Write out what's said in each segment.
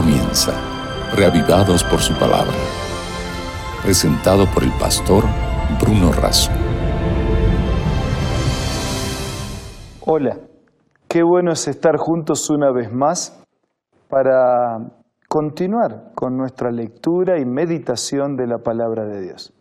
comienza, reavivados por su palabra. Presentado por el pastor Bruno Razo. Hola, qué bueno es estar juntos una vez más para continuar con nuestra lectura y meditación de la palabra de Dios.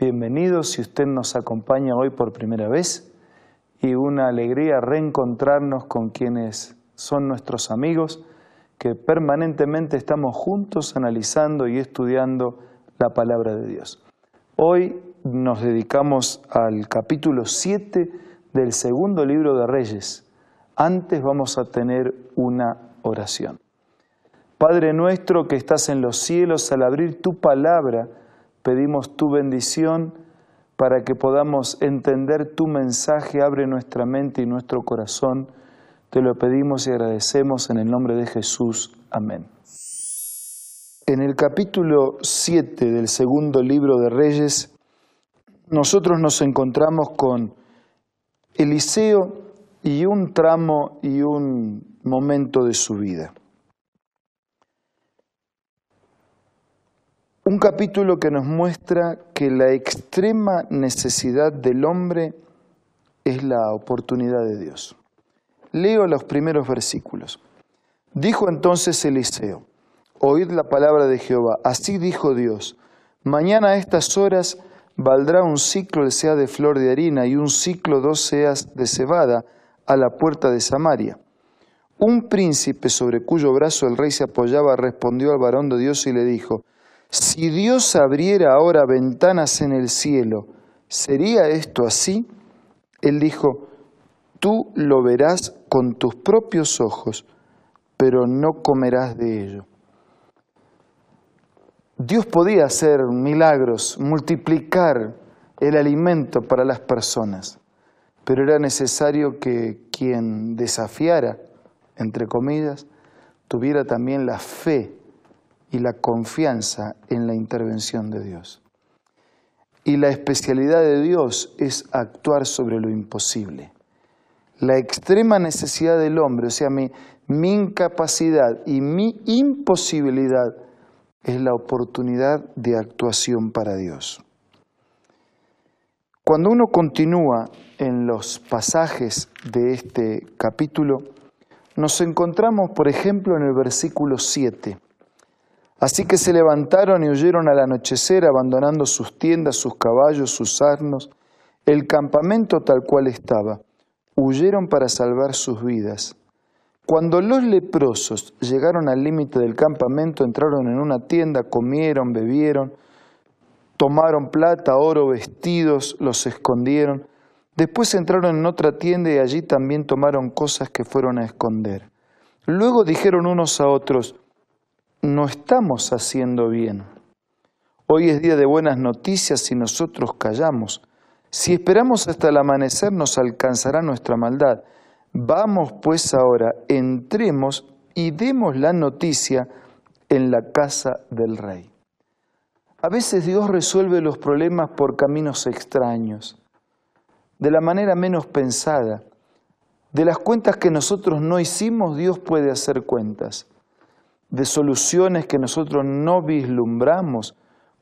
Bienvenidos si usted nos acompaña hoy por primera vez y una alegría reencontrarnos con quienes son nuestros amigos que permanentemente estamos juntos analizando y estudiando la palabra de Dios. Hoy nos dedicamos al capítulo 7 del segundo libro de Reyes. Antes vamos a tener una oración. Padre nuestro que estás en los cielos, al abrir tu palabra, pedimos tu bendición para que podamos entender tu mensaje, abre nuestra mente y nuestro corazón te lo pedimos y agradecemos en el nombre de Jesús. Amén. En el capítulo 7 del segundo libro de Reyes, nosotros nos encontramos con Eliseo y un tramo y un momento de su vida. Un capítulo que nos muestra que la extrema necesidad del hombre es la oportunidad de Dios. Leo los primeros versículos. Dijo entonces Eliseo, oíd la palabra de Jehová, así dijo Dios, mañana a estas horas valdrá un ciclo de sea de flor de harina y un ciclo dos seas de cebada a la puerta de Samaria. Un príncipe sobre cuyo brazo el rey se apoyaba respondió al varón de Dios y le dijo, si Dios abriera ahora ventanas en el cielo, ¿sería esto así? Él dijo, tú lo verás con tus propios ojos, pero no comerás de ello. Dios podía hacer milagros, multiplicar el alimento para las personas, pero era necesario que quien desafiara, entre comillas, tuviera también la fe y la confianza en la intervención de Dios. Y la especialidad de Dios es actuar sobre lo imposible la extrema necesidad del hombre, o sea, mi, incapacidad y mi imposibilidad es la oportunidad de actuación para Dios. Cuando uno continúa en los pasajes de este capítulo, nos encontramos, por ejemplo, en el versículo 7. Así que se levantaron y huyeron al anochecer, abandonando sus tiendas, sus caballos, sus asnos, el campamento tal cual estaba huyeron para salvar sus vidas. Cuando los leprosos llegaron al límite del campamento, entraron en una tienda, comieron, bebieron, tomaron plata, oro, vestidos, los escondieron. Después entraron en otra tienda y allí también tomaron cosas que fueron a esconder. Luego dijeron unos a otros, no estamos haciendo bien. Hoy es día de buenas noticias y nosotros callamos. Si esperamos hasta el amanecer nos alcanzará nuestra maldad. Vamos pues ahora, entremos y demos la noticia en la casa del rey. A veces Dios resuelve los problemas por caminos extraños, de la manera menos pensada. De las cuentas que nosotros no hicimos, Dios puede hacer cuentas. De soluciones que nosotros no vislumbramos,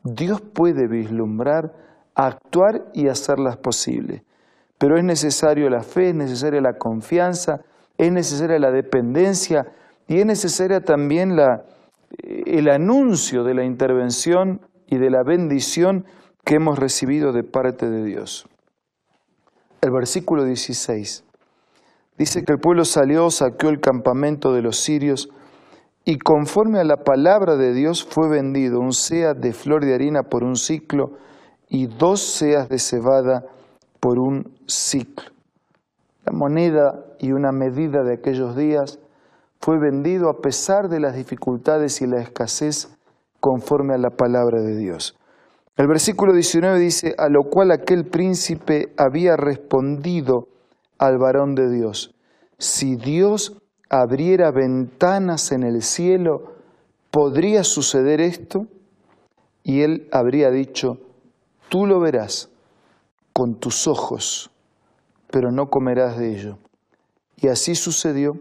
Dios puede vislumbrar actuar y hacerlas posibles. Pero es necesario la fe, es necesaria la confianza, es necesaria la dependencia y es necesaria también la, eh, el anuncio de la intervención y de la bendición que hemos recibido de parte de Dios. El versículo 16 dice que el pueblo salió, saqueó el campamento de los sirios y conforme a la palabra de Dios fue vendido un sea de flor de harina por un ciclo y dos seas de cebada por un ciclo. La moneda y una medida de aquellos días fue vendido a pesar de las dificultades y la escasez conforme a la palabra de Dios. El versículo 19 dice, a lo cual aquel príncipe había respondido al varón de Dios, si Dios abriera ventanas en el cielo, ¿podría suceder esto? Y él habría dicho, Tú lo verás con tus ojos, pero no comerás de ello. Y así sucedió.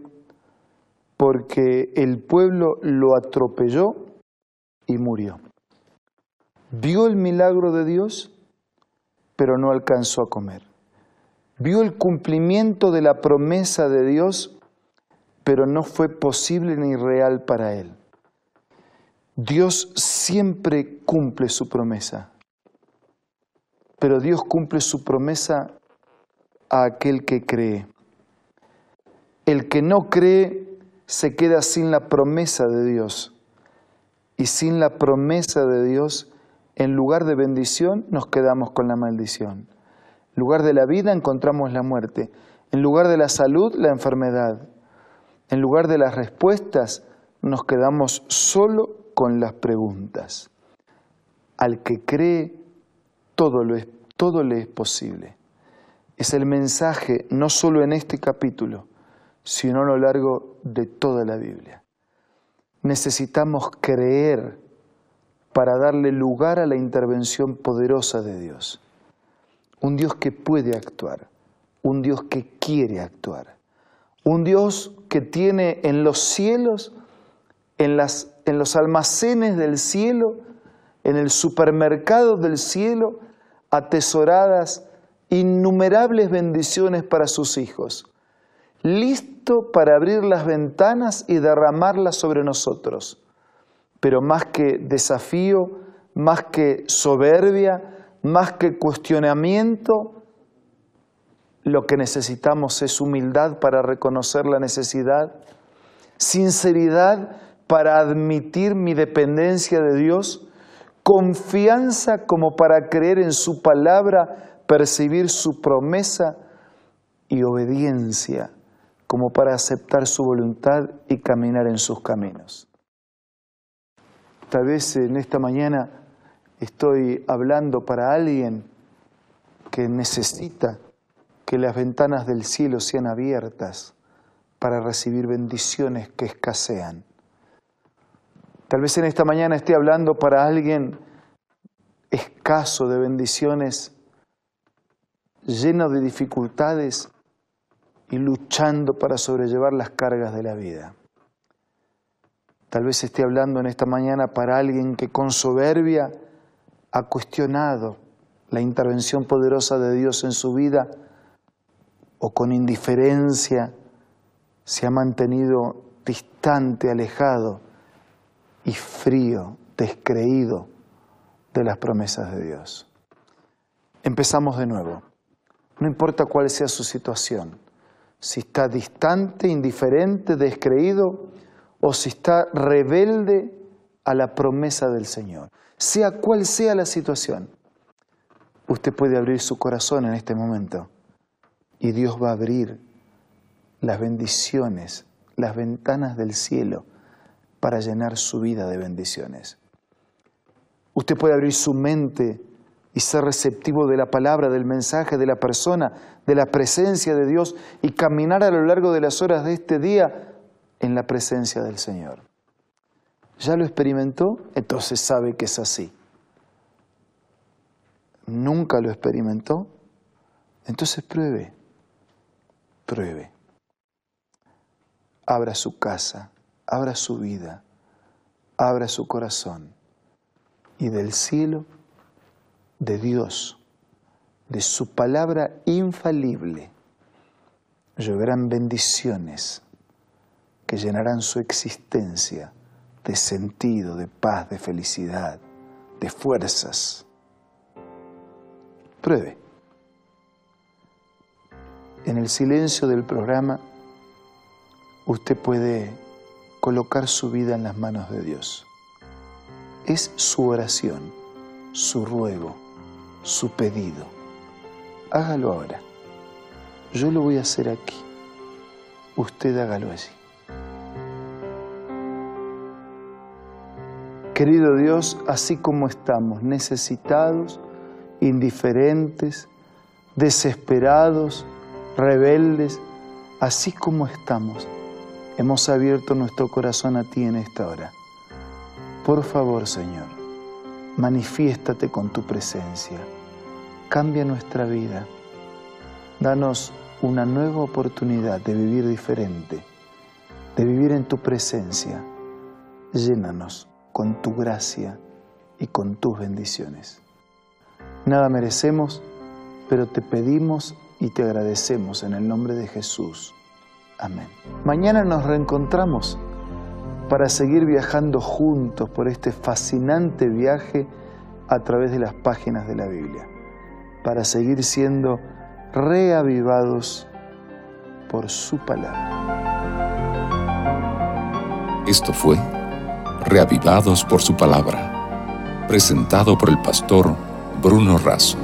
porque el pueblo lo atropelló y murió. Vio el milagro de Dios, pero no alcanzó a comer. Vio el cumplimiento de la promesa de Dios, pero no fue posible ni real para él. Dios siempre cumple su promesa, pero Dios cumple su promesa a aquel que cree. El que no cree se queda sin la promesa de Dios. Y sin la promesa de Dios, en lugar de bendición, nos quedamos con la maldición. En lugar de la vida encontramos la muerte. En lugar de la salud, la enfermedad. En lugar de las respuestas, nos quedamos solo con las preguntas. Al que cree, todo, lo es, todo le es posible. Es el mensaje no solo en este capítulo, sino a lo largo de toda la Biblia. Necesitamos creer para darle lugar a la intervención poderosa de Dios. Un Dios que puede actuar, un Dios que quiere actuar, un Dios que tiene en los cielos, en, las, en los almacenes del cielo, en el supermercado del cielo, atesoradas innumerables bendiciones para sus hijos listo para abrir las ventanas y derramarlas sobre nosotros. Pero más que desafío, más que soberbia, más que cuestionamiento, lo que necesitamos es humildad para reconocer la necesidad, sinceridad para admitir mi dependencia de Dios, confianza como para creer en su palabra, percibir su promesa y obediencia como para aceptar su voluntad y caminar en sus caminos. Tal vez en esta mañana estoy hablando para alguien que necesita que las ventanas del cielo sean abiertas para recibir bendiciones que escasean. Tal vez en esta mañana esté hablando para alguien escaso de bendiciones, lleno de dificultades y luchando para sobrellevar las cargas de la vida. Tal vez esté hablando en esta mañana para alguien que con soberbia ha cuestionado la intervención poderosa de Dios en su vida o con indiferencia se ha mantenido distante, alejado y frío, descreído de las promesas de Dios. Empezamos de nuevo. No importa cuál sea su situación, si está distante, indiferente, descreído o si está rebelde a la promesa del Señor. Sea cual sea la situación, usted puede abrir su corazón en este momento y Dios va a abrir las bendiciones, las ventanas del cielo para llenar su vida de bendiciones. Usted puede abrir su mente y ser receptivo de la palabra, del mensaje, de la persona, de la presencia de Dios y caminar a lo largo de las horas de este día en la presencia del Señor. ¿Ya lo experimentó? Entonces sabe que es así. ¿Nunca lo experimentó? Entonces pruebe, pruebe. Abra su casa, abra su vida, abra su corazón y del cielo de Dios, de su palabra infalible, lloverán bendiciones que llenarán su existencia de sentido, de paz, de felicidad, de fuerzas. Pruebe. En el silencio del programa, usted puede colocar su vida en las manos de Dios. Es su oración, su ruego su pedido. Hágalo ahora. Yo lo voy a hacer aquí. Usted hágalo allí. Querido Dios, así como estamos, necesitados, indiferentes, desesperados, rebeldes, así como estamos, hemos abierto nuestro corazón a ti en esta hora. Por favor, Señor, manifiéstate con tu presencia cambia nuestra vida. Danos una nueva oportunidad de vivir diferente, de vivir en tu presencia. Llénanos con tu gracia y con tus bendiciones. Nada merecemos, pero te pedimos y te agradecemos en el nombre de Jesús. Amén. Mañana nos reencontramos para seguir viajando juntos por este fascinante viaje a través de las páginas de la Biblia, para seguir siendo reavivados por su palabra. Esto fue Reavivados por su palabra, presentado por el pastor Bruno Razo.